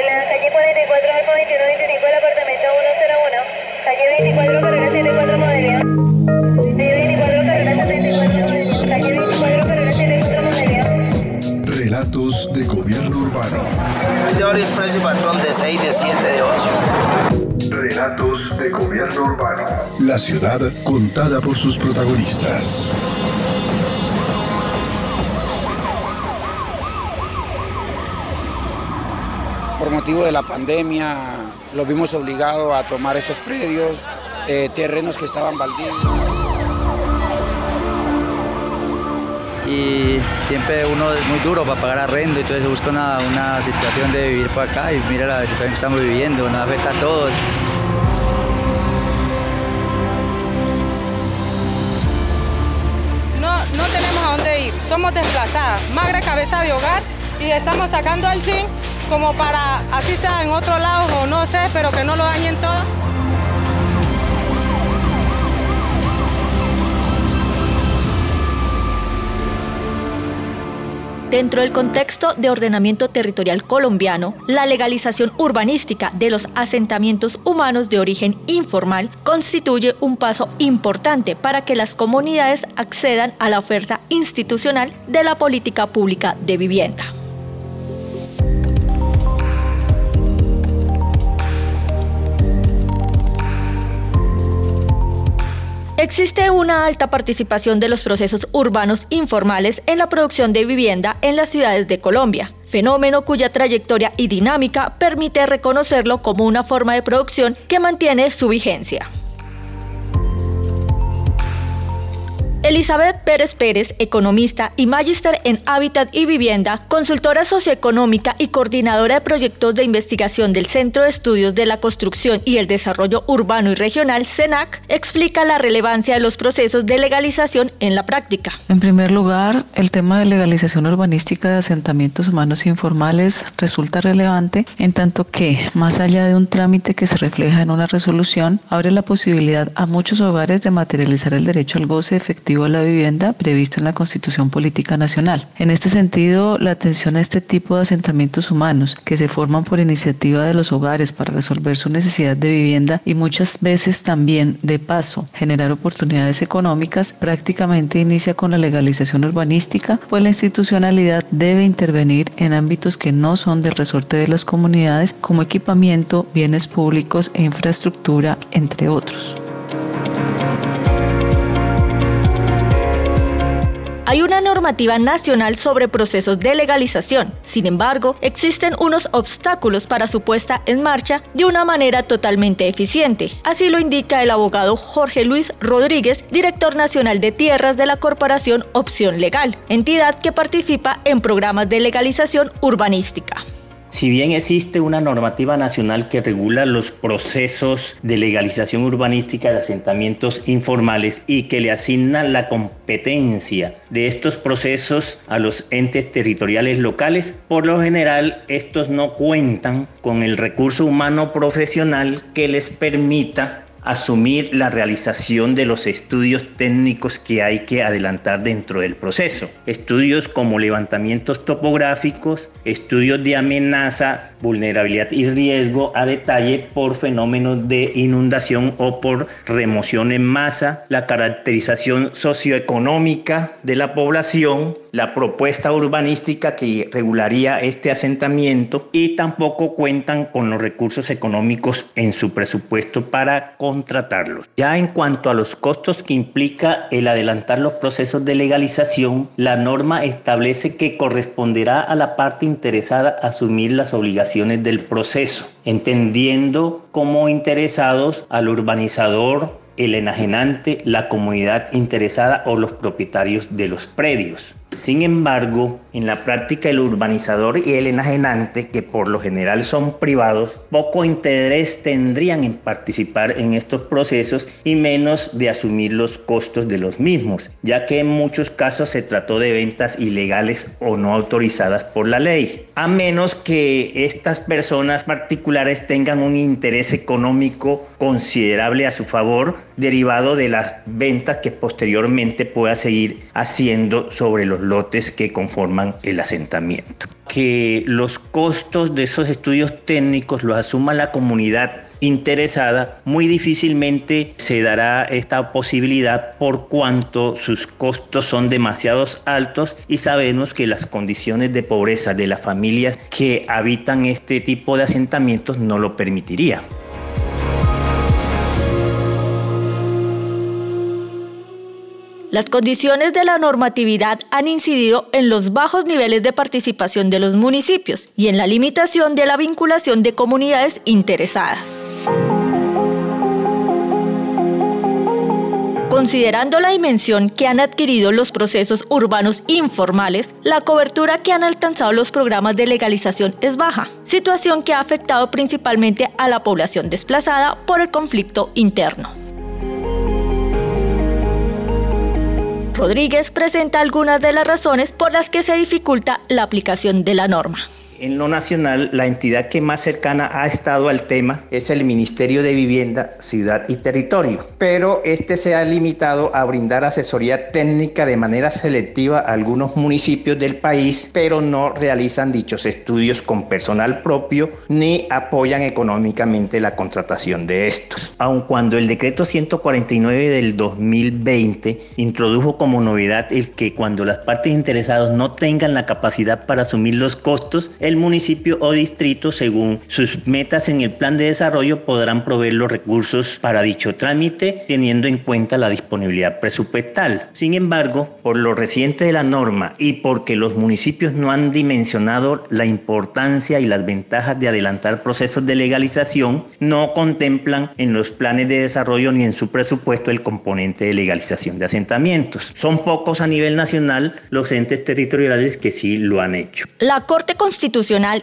de la calle 44 Alfa 2125 del apartamento 101. Calle 24 carrera 74 Modelia. Calle 24 carrera 74 Modelia. Calle 24 carrera 74 Modelia. Relatos de gobierno urbano. De hora expreso y patrón de 6, de 7, de 8. Relatos de gobierno urbano. La ciudad contada por sus protagonistas. Por motivo de la pandemia, los vimos obligados a tomar estos predios, eh, terrenos que estaban baldíos. y siempre uno es muy duro para pagar arrendo y entonces se busca una, una situación de vivir por acá y mira la situación que estamos viviendo, nos afecta a todos. No, no tenemos a dónde ir, somos desplazadas, magre cabeza de hogar y estamos sacando al zinc como para, así sea en otro lado o no sé, pero que no lo dañen todo. Dentro del contexto de ordenamiento territorial colombiano, la legalización urbanística de los asentamientos humanos de origen informal constituye un paso importante para que las comunidades accedan a la oferta institucional de la política pública de vivienda. Existe una alta participación de los procesos urbanos informales en la producción de vivienda en las ciudades de Colombia, fenómeno cuya trayectoria y dinámica permite reconocerlo como una forma de producción que mantiene su vigencia. Elizabeth Pérez Pérez, economista y magíster en Hábitat y Vivienda, consultora socioeconómica y coordinadora de proyectos de investigación del Centro de Estudios de la Construcción y el Desarrollo Urbano y Regional, CENAC, explica la relevancia de los procesos de legalización en la práctica. En primer lugar, el tema de legalización urbanística de asentamientos humanos informales resulta relevante en tanto que, más allá de un trámite que se refleja en una resolución, abre la posibilidad a muchos hogares de materializar el derecho al goce efectivo a la vivienda previsto en la Constitución Política Nacional. En este sentido, la atención a este tipo de asentamientos humanos que se forman por iniciativa de los hogares para resolver su necesidad de vivienda y muchas veces también de paso generar oportunidades económicas prácticamente inicia con la legalización urbanística, pues la institucionalidad debe intervenir en ámbitos que no son del resorte de las comunidades como equipamiento, bienes públicos e infraestructura, entre otros. Hay una normativa nacional sobre procesos de legalización. Sin embargo, existen unos obstáculos para su puesta en marcha de una manera totalmente eficiente. Así lo indica el abogado Jorge Luis Rodríguez, director nacional de tierras de la Corporación Opción Legal, entidad que participa en programas de legalización urbanística. Si bien existe una normativa nacional que regula los procesos de legalización urbanística de asentamientos informales y que le asigna la competencia de estos procesos a los entes territoriales locales, por lo general estos no cuentan con el recurso humano profesional que les permita asumir la realización de los estudios técnicos que hay que adelantar dentro del proceso. Estudios como levantamientos topográficos, estudios de amenaza, vulnerabilidad y riesgo a detalle por fenómenos de inundación o por remoción en masa, la caracterización socioeconómica de la población, la propuesta urbanística que regularía este asentamiento y tampoco cuentan con los recursos económicos en su presupuesto para contratarlos. Ya en cuanto a los costos que implica el adelantar los procesos de legalización, la norma establece que corresponderá a la parte interesada asumir las obligaciones del proceso, entendiendo como interesados al urbanizador, el enajenante, la comunidad interesada o los propietarios de los predios. Sin embargo, en la práctica el urbanizador y el enajenante, que por lo general son privados, poco interés tendrían en participar en estos procesos y menos de asumir los costos de los mismos, ya que en muchos casos se trató de ventas ilegales o no autorizadas por la ley, a menos que estas personas particulares tengan un interés económico considerable a su favor derivado de las ventas que posteriormente pueda seguir haciendo sobre los lotes que conforman el asentamiento. Que los costos de esos estudios técnicos los asuma la comunidad interesada, muy difícilmente se dará esta posibilidad por cuanto sus costos son demasiado altos y sabemos que las condiciones de pobreza de las familias que habitan este tipo de asentamientos no lo permitiría. Las condiciones de la normatividad han incidido en los bajos niveles de participación de los municipios y en la limitación de la vinculación de comunidades interesadas. Considerando la dimensión que han adquirido los procesos urbanos informales, la cobertura que han alcanzado los programas de legalización es baja, situación que ha afectado principalmente a la población desplazada por el conflicto interno. Rodríguez presenta algunas de las razones por las que se dificulta la aplicación de la norma. En lo nacional, la entidad que más cercana ha estado al tema es el Ministerio de Vivienda, Ciudad y Territorio, pero este se ha limitado a brindar asesoría técnica de manera selectiva a algunos municipios del país, pero no realizan dichos estudios con personal propio ni apoyan económicamente la contratación de estos. Aun cuando el decreto 149 del 2020 introdujo como novedad el que cuando las partes interesadas no tengan la capacidad para asumir los costos, el municipio o distrito, según sus metas en el plan de desarrollo, podrán proveer los recursos para dicho trámite, teniendo en cuenta la disponibilidad presupuestal. Sin embargo, por lo reciente de la norma y porque los municipios no han dimensionado la importancia y las ventajas de adelantar procesos de legalización, no contemplan en los planes de desarrollo ni en su presupuesto el componente de legalización de asentamientos. Son pocos a nivel nacional los entes territoriales que sí lo han hecho. La Corte Constitucional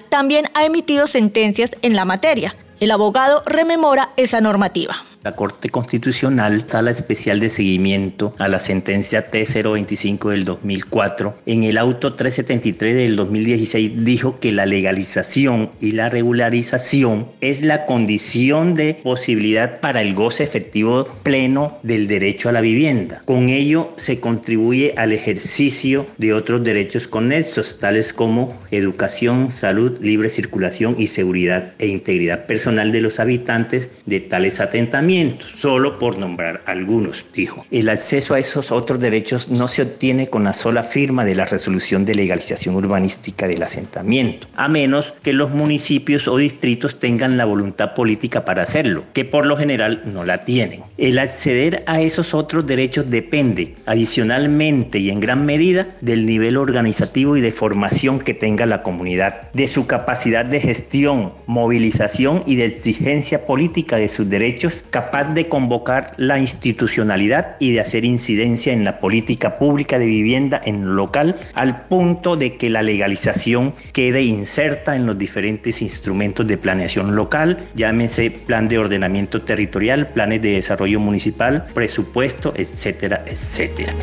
también ha emitido sentencias en la materia. El abogado rememora esa normativa. La Corte Constitucional, Sala Especial de Seguimiento a la sentencia T025 del 2004, en el auto 373 del 2016 dijo que la legalización y la regularización es la condición de posibilidad para el goce efectivo pleno del derecho a la vivienda. Con ello se contribuye al ejercicio de otros derechos conexos, tales como educación, salud, libre circulación y seguridad e integridad personal de los habitantes de tales solo por nombrar algunos, dijo. El acceso a esos otros derechos no se obtiene con la sola firma de la resolución de legalización urbanística del asentamiento, a menos que los municipios o distritos tengan la voluntad política para hacerlo, que por lo general no la tienen. El acceder a esos otros derechos depende, adicionalmente y en gran medida, del nivel organizativo y de formación que tenga la comunidad, de su capacidad de gestión, movilización y de exigencia política de sus derechos, capaz de convocar la institucionalidad y de hacer incidencia en la política pública de vivienda en lo local al punto de que la legalización quede inserta en los diferentes instrumentos de planeación local, llámese plan de ordenamiento territorial, planes de desarrollo municipal, presupuesto, etcétera, etcétera.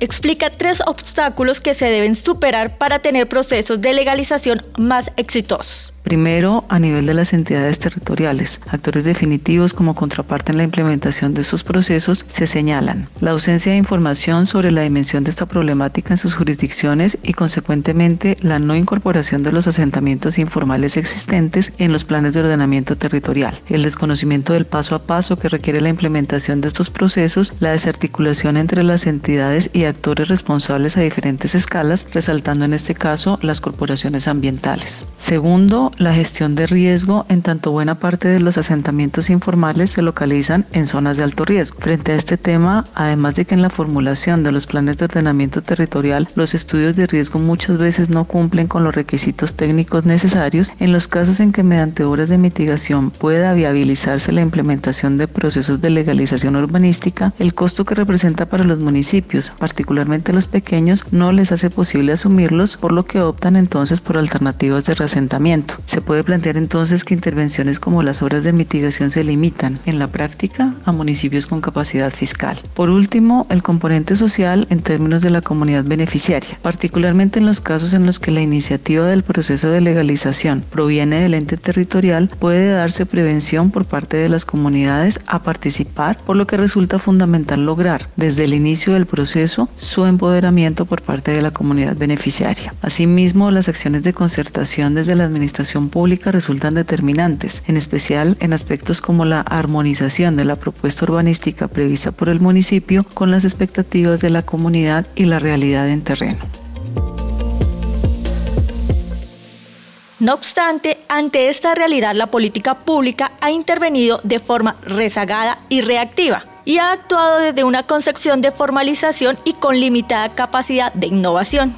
Explica tres obstáculos que se deben superar para tener procesos de legalización más exitosos. Primero, a nivel de las entidades territoriales, actores definitivos como contraparte en la implementación de estos procesos se señalan. La ausencia de información sobre la dimensión de esta problemática en sus jurisdicciones y consecuentemente la no incorporación de los asentamientos informales existentes en los planes de ordenamiento territorial, el desconocimiento del paso a paso que requiere la implementación de estos procesos, la desarticulación entre las entidades y actores responsables a diferentes escalas, resaltando en este caso las corporaciones ambientales. Segundo, la gestión de riesgo, en tanto buena parte de los asentamientos informales se localizan en zonas de alto riesgo. Frente a este tema, además de que en la formulación de los planes de ordenamiento territorial, los estudios de riesgo muchas veces no cumplen con los requisitos técnicos necesarios, en los casos en que mediante obras de mitigación pueda viabilizarse la implementación de procesos de legalización urbanística, el costo que representa para los municipios, particularmente los pequeños, no les hace posible asumirlos, por lo que optan entonces por alternativas de reasentamiento. Se puede plantear entonces que intervenciones como las obras de mitigación se limitan, en la práctica, a municipios con capacidad fiscal. Por último, el componente social en términos de la comunidad beneficiaria, particularmente en los casos en los que la iniciativa del proceso de legalización proviene del ente territorial, puede darse prevención por parte de las comunidades a participar, por lo que resulta fundamental lograr desde el inicio del proceso su empoderamiento por parte de la comunidad beneficiaria. Asimismo, las acciones de concertación desde la administración pública resultan determinantes, en especial en aspectos como la armonización de la propuesta urbanística prevista por el municipio con las expectativas de la comunidad y la realidad en terreno. No obstante, ante esta realidad la política pública ha intervenido de forma rezagada y reactiva y ha actuado desde una concepción de formalización y con limitada capacidad de innovación.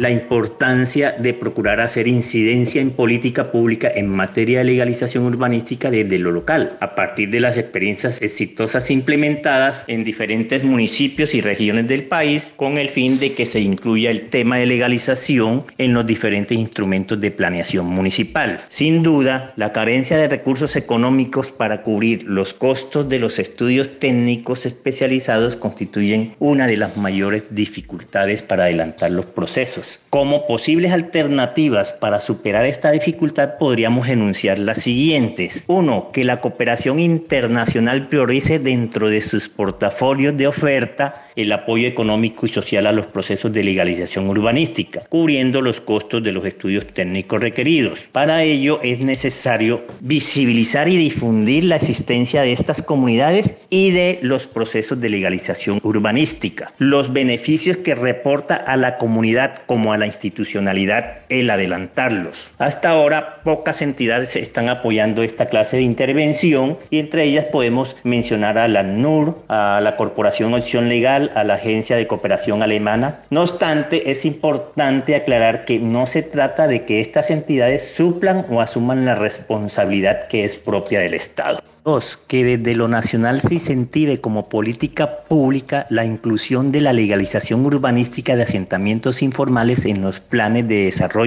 La importancia de procurar hacer incidencia en política pública en materia de legalización urbanística desde lo local, a partir de las experiencias exitosas implementadas en diferentes municipios y regiones del país, con el fin de que se incluya el tema de legalización en los diferentes instrumentos de planeación municipal. Sin duda, la carencia de recursos económicos para cubrir los costos de los estudios técnicos especializados constituyen una de las mayores dificultades para adelantar los procesos. Como posibles alternativas para superar esta dificultad podríamos enunciar las siguientes. Uno, que la cooperación internacional priorice dentro de sus portafolios de oferta el apoyo económico y social a los procesos de legalización urbanística, cubriendo los costos de los estudios técnicos requeridos. Para ello es necesario visibilizar y difundir la existencia de estas comunidades y de los procesos de legalización urbanística, los beneficios que reporta a la comunidad como a la institucionalidad el adelantarlos. Hasta ahora pocas entidades están apoyando esta clase de intervención y entre ellas podemos mencionar a la NUR, a la Corporación Opción Legal, a la Agencia de Cooperación Alemana. No obstante, es importante aclarar que no se trata de que estas entidades suplan o asuman la responsabilidad que es propia del Estado. Dos, que desde lo nacional se incentive como política pública la inclusión de la legalización urbanística de asentamientos informales en los planes de desarrollo,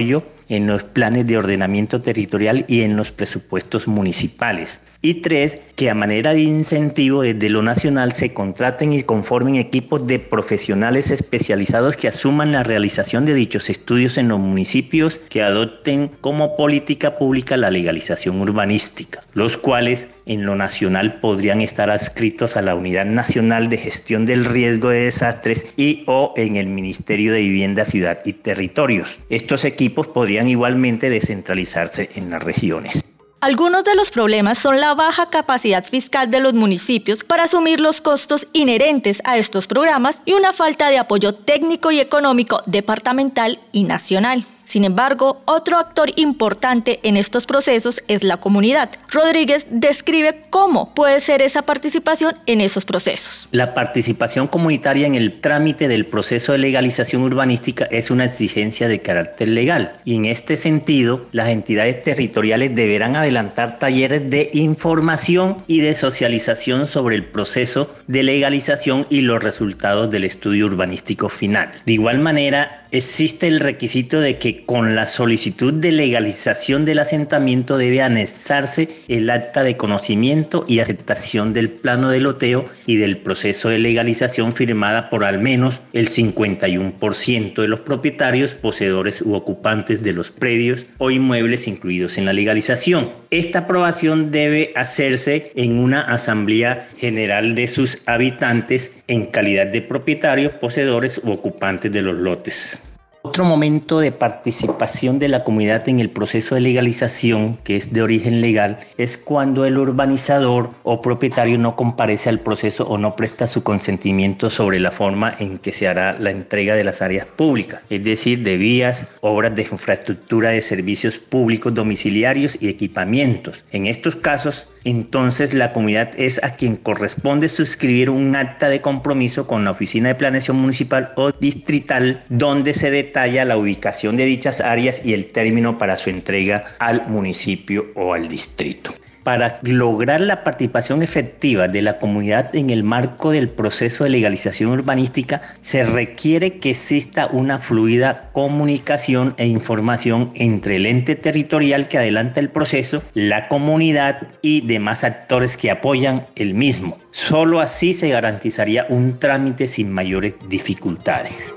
en los planes de ordenamiento territorial y en los presupuestos municipales. Y tres, que a manera de incentivo desde lo nacional se contraten y conformen equipos de profesionales especializados que asuman la realización de dichos estudios en los municipios que adopten como política pública la legalización urbanística, los cuales en lo nacional podrían estar adscritos a la Unidad Nacional de Gestión del Riesgo de Desastres y o en el Ministerio de Vivienda, Ciudad y Territorios. Estos equipos podrían igualmente descentralizarse en las regiones. Algunos de los problemas son la baja capacidad fiscal de los municipios para asumir los costos inherentes a estos programas y una falta de apoyo técnico y económico departamental y nacional. Sin embargo, otro actor importante en estos procesos es la comunidad. Rodríguez describe cómo puede ser esa participación en esos procesos. La participación comunitaria en el trámite del proceso de legalización urbanística es una exigencia de carácter legal y en este sentido las entidades territoriales deberán adelantar talleres de información y de socialización sobre el proceso de legalización y los resultados del estudio urbanístico final. De igual manera, existe el requisito de que con la solicitud de legalización del asentamiento debe anexarse el acta de conocimiento y aceptación del plano de loteo y del proceso de legalización firmada por al menos el 51% de los propietarios, poseedores u ocupantes de los predios o inmuebles incluidos en la legalización. Esta aprobación debe hacerse en una asamblea general de sus habitantes en calidad de propietarios, poseedores u ocupantes de los lotes. Otro momento de participación de la comunidad en el proceso de legalización, que es de origen legal, es cuando el urbanizador o propietario no comparece al proceso o no presta su consentimiento sobre la forma en que se hará la entrega de las áreas públicas, es decir, de vías, obras de infraestructura de servicios públicos domiciliarios y equipamientos. En estos casos, entonces la comunidad es a quien corresponde suscribir un acta de compromiso con la Oficina de Planeación Municipal o Distrital donde se detalla la ubicación de dichas áreas y el término para su entrega al municipio o al distrito para lograr la participación efectiva de la comunidad en el marco del proceso de legalización urbanística, se requiere que exista una fluida comunicación e información entre el ente territorial que adelanta el proceso, la comunidad y demás actores que apoyan el mismo. Solo así se garantizaría un trámite sin mayores dificultades.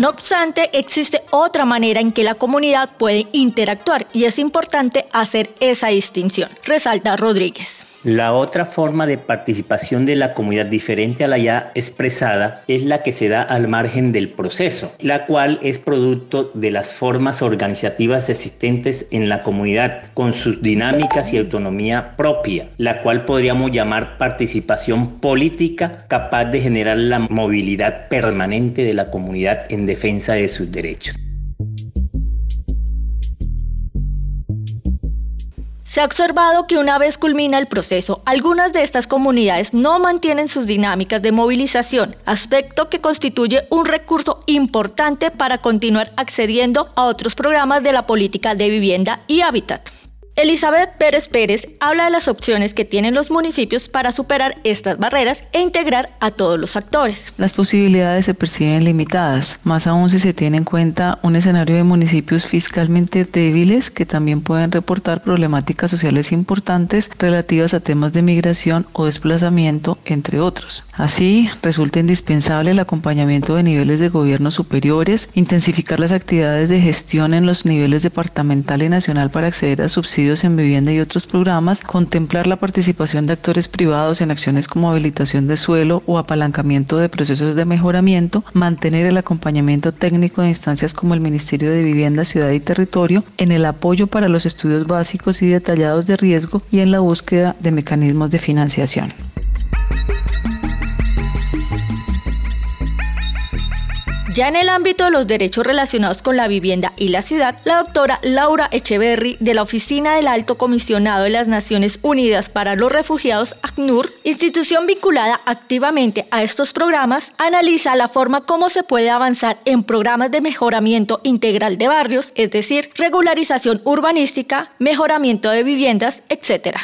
No obstante, existe otra manera en que la comunidad puede interactuar y es importante hacer esa distinción, resalta Rodríguez. La otra forma de participación de la comunidad diferente a la ya expresada es la que se da al margen del proceso, la cual es producto de las formas organizativas existentes en la comunidad, con sus dinámicas y autonomía propia, la cual podríamos llamar participación política capaz de generar la movilidad permanente de la comunidad en defensa de sus derechos. Se ha observado que una vez culmina el proceso, algunas de estas comunidades no mantienen sus dinámicas de movilización, aspecto que constituye un recurso importante para continuar accediendo a otros programas de la política de vivienda y hábitat. Elizabeth Pérez Pérez habla de las opciones que tienen los municipios para superar estas barreras e integrar a todos los actores. Las posibilidades se perciben limitadas, más aún si se tiene en cuenta un escenario de municipios fiscalmente débiles que también pueden reportar problemáticas sociales importantes relativas a temas de migración o desplazamiento, entre otros. Así, resulta indispensable el acompañamiento de niveles de gobierno superiores, intensificar las actividades de gestión en los niveles departamental y nacional para acceder a subsidios en vivienda y otros programas, contemplar la participación de actores privados en acciones como habilitación de suelo o apalancamiento de procesos de mejoramiento, mantener el acompañamiento técnico de instancias como el Ministerio de Vivienda, Ciudad y Territorio en el apoyo para los estudios básicos y detallados de riesgo y en la búsqueda de mecanismos de financiación. Ya en el ámbito de los derechos relacionados con la vivienda y la ciudad, la doctora Laura Echeverry de la Oficina del Alto Comisionado de las Naciones Unidas para los Refugiados, ACNUR, institución vinculada activamente a estos programas, analiza la forma como se puede avanzar en programas de mejoramiento integral de barrios, es decir, regularización urbanística, mejoramiento de viviendas, etc.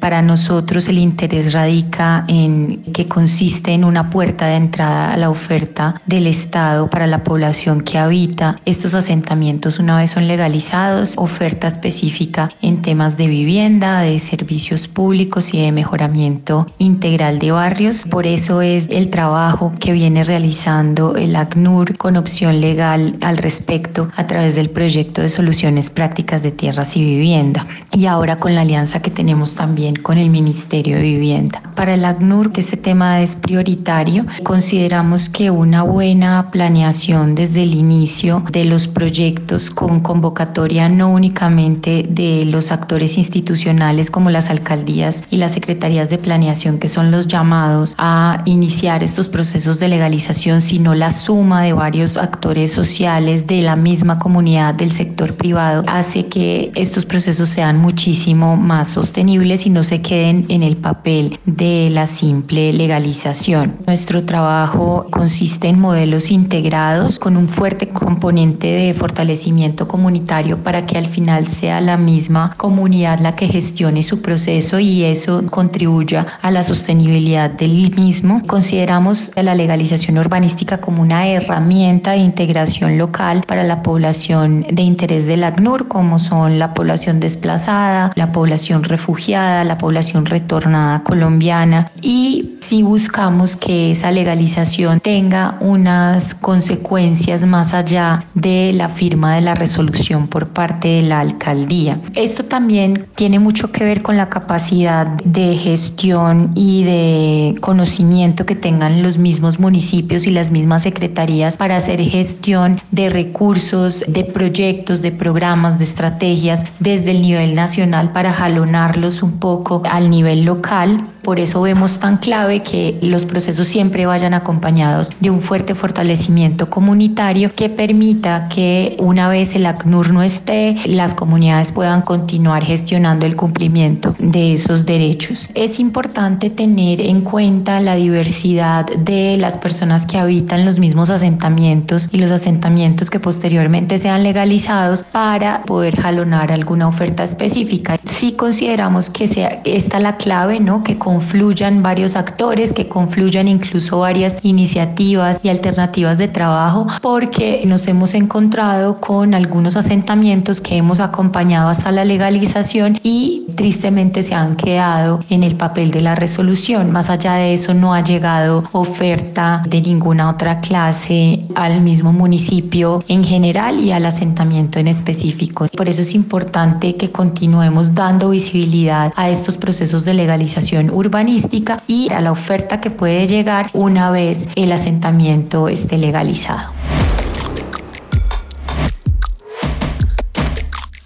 Para nosotros el interés radica en que consiste en una puerta de entrada a la oferta del Estado para la población que habita estos asentamientos una vez son legalizados, oferta específica en temas de vivienda, de servicios públicos y de mejoramiento integral de barrios. Por eso es el trabajo que viene realizando el ACNUR con opción legal al respecto a través del proyecto de soluciones prácticas de tierras y vivienda. Y ahora con la alianza que tenemos también con el Ministerio de Vivienda. Para el ACNUR este tema es prioritario. Consideramos que una buena planeación desde el inicio de los proyectos con convocatoria no únicamente de los actores institucionales como las alcaldías y las secretarías de planeación que son los llamados a iniciar estos procesos de legalización, sino la suma de varios actores sociales de la misma comunidad del sector privado hace que estos procesos sean muchísimo más sostenibles y no se queden en el papel de la simple legalización. Nuestro trabajo consiste en modelos integrados con un fuerte componente de fortalecimiento comunitario para que al final sea la misma comunidad la que gestione su proceso y eso contribuya a la sostenibilidad del mismo. Consideramos la legalización urbanística como una herramienta de integración local para la población de interés del ACNUR, como son la población desplazada, la población refugiada, la población retornada colombiana y si buscamos que esa legalización tenga unas consecuencias más allá de la firma de la resolución por parte de la alcaldía. Esto también tiene mucho que ver con la capacidad de gestión y de conocimiento que tengan los mismos municipios y las mismas secretarías para hacer gestión de recursos, de proyectos, de programas, de estrategias desde el nivel nacional para jalonarlos un poco al nivel local. Por eso vemos tan clave que los procesos siempre vayan acompañados de un fuerte fortalecimiento comunitario que permita que una vez el ACNUR no esté, las comunidades puedan continuar gestionando el cumplimiento de esos derechos. Es importante tener en cuenta la diversidad de las personas que habitan los mismos asentamientos y los asentamientos que posteriormente sean legalizados para poder jalonar alguna oferta específica. Si consideramos que sea esta la clave, ¿no? Que confluyan varios actores, que confluyan incluso varias iniciativas y alternativas de trabajo, porque nos hemos encontrado con algunos asentamientos que hemos acompañado hasta la legalización y tristemente se han quedado en el papel de la resolución. Más allá de eso no ha llegado oferta de ninguna otra clase al mismo municipio en general y al asentamiento en específico. Por eso es importante que continuemos dando visibilidad a estos procesos de legalización urbanística y a la oferta que puede llegar una vez el asentamiento esté legalizado.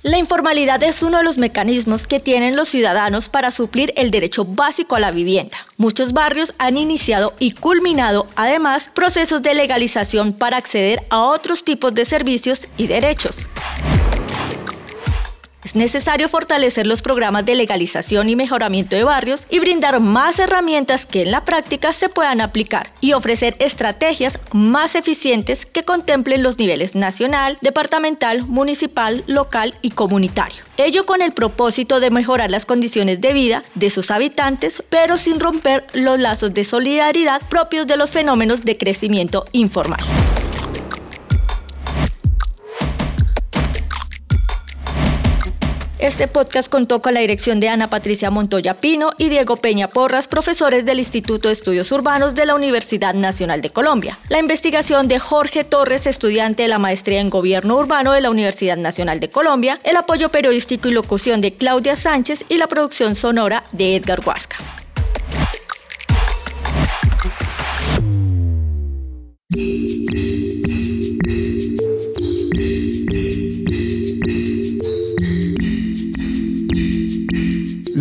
La informalidad es uno de los mecanismos que tienen los ciudadanos para suplir el derecho básico a la vivienda. Muchos barrios han iniciado y culminado además procesos de legalización para acceder a otros tipos de servicios y derechos. Es necesario fortalecer los programas de legalización y mejoramiento de barrios y brindar más herramientas que en la práctica se puedan aplicar y ofrecer estrategias más eficientes que contemplen los niveles nacional, departamental, municipal, local y comunitario. Ello con el propósito de mejorar las condiciones de vida de sus habitantes, pero sin romper los lazos de solidaridad propios de los fenómenos de crecimiento informal. Este podcast contó con la dirección de Ana Patricia Montoya Pino y Diego Peña Porras, profesores del Instituto de Estudios Urbanos de la Universidad Nacional de Colombia. La investigación de Jorge Torres, estudiante de la maestría en Gobierno Urbano de la Universidad Nacional de Colombia, el apoyo periodístico y locución de Claudia Sánchez y la producción sonora de Edgar Huasca.